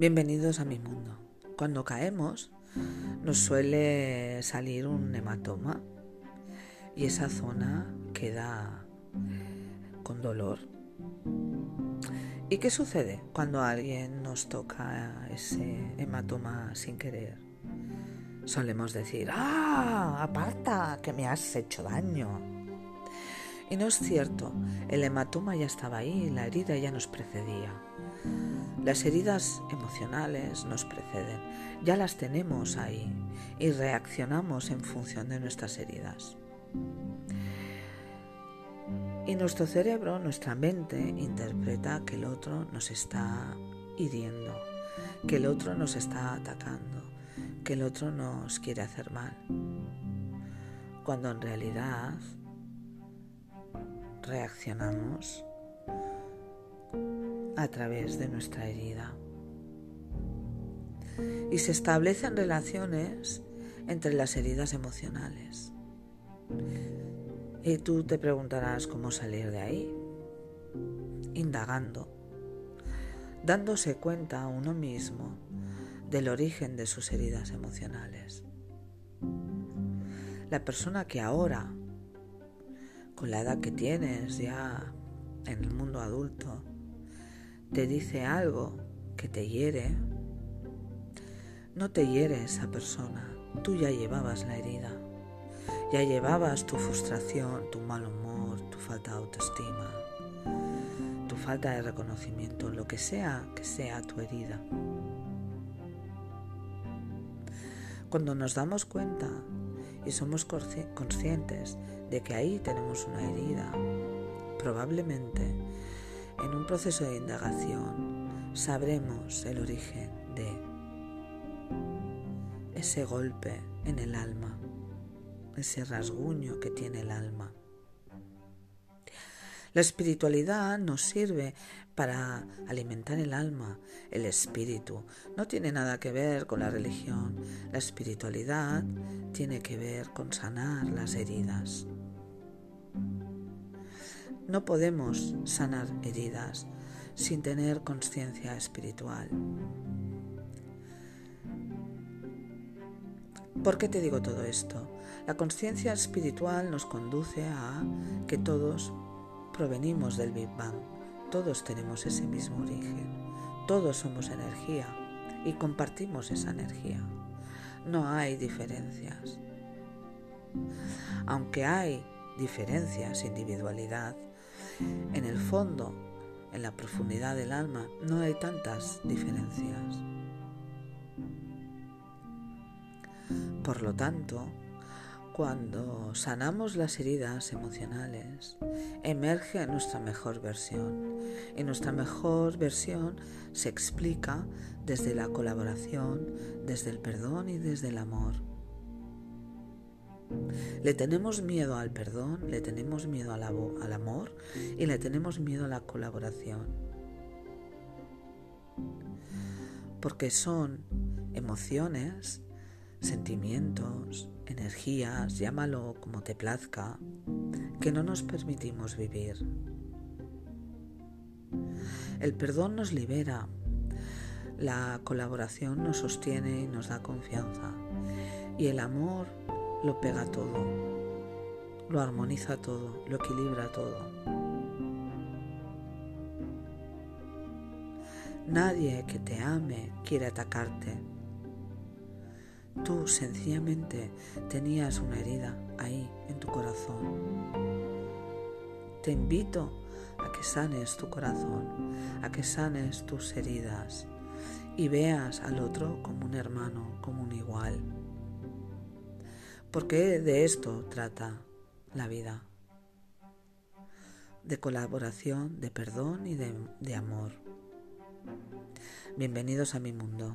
Bienvenidos a mi mundo. Cuando caemos nos suele salir un hematoma y esa zona queda con dolor. ¿Y qué sucede cuando alguien nos toca ese hematoma sin querer? Solemos decir, ¡ah! Aparta, que me has hecho daño. Y no es cierto, el hematoma ya estaba ahí, la herida ya nos precedía. Las heridas emocionales nos preceden, ya las tenemos ahí y reaccionamos en función de nuestras heridas. Y nuestro cerebro, nuestra mente, interpreta que el otro nos está hiriendo, que el otro nos está atacando, que el otro nos quiere hacer mal. Cuando en realidad reaccionamos a través de nuestra herida. Y se establecen relaciones entre las heridas emocionales. Y tú te preguntarás cómo salir de ahí. Indagando, dándose cuenta a uno mismo del origen de sus heridas emocionales. La persona que ahora, con la edad que tienes ya en el mundo adulto, te dice algo que te hiere, no te hiere esa persona, tú ya llevabas la herida, ya llevabas tu frustración, tu mal humor, tu falta de autoestima, tu falta de reconocimiento, lo que sea que sea tu herida. Cuando nos damos cuenta y somos conscientes de que ahí tenemos una herida, probablemente en un proceso de indagación sabremos el origen de ese golpe en el alma, ese rasguño que tiene el alma. La espiritualidad nos sirve para alimentar el alma, el espíritu. No tiene nada que ver con la religión. La espiritualidad tiene que ver con sanar las heridas. No podemos sanar heridas sin tener conciencia espiritual. ¿Por qué te digo todo esto? La conciencia espiritual nos conduce a que todos provenimos del Big Bang, todos tenemos ese mismo origen, todos somos energía y compartimos esa energía. No hay diferencias. Aunque hay diferencias, individualidad, en el fondo, en la profundidad del alma, no hay tantas diferencias. Por lo tanto, cuando sanamos las heridas emocionales, emerge nuestra mejor versión. Y nuestra mejor versión se explica desde la colaboración, desde el perdón y desde el amor. Le tenemos miedo al perdón, le tenemos miedo al, amor y le tenemos miedo a la colaboración. Porque son emociones, sentimientos, energías, llámalo como te plazca, que no nos permitimos vivir. El perdón nos libera, la colaboración nos sostiene y nos da confianza y el amor lo pega todo, lo armoniza todo, lo equilibra todo. Nadie que te ame quiere atacarte. Tú sencillamente tenías una herida ahí en tu corazón. Te invito a que sanes tu corazón, a que sanes tus heridas y veas al otro como un hermano, como un igual porque de esto trata la vida. De colaboración, de perdón y de, amor. Bienvenidos a mi mundo.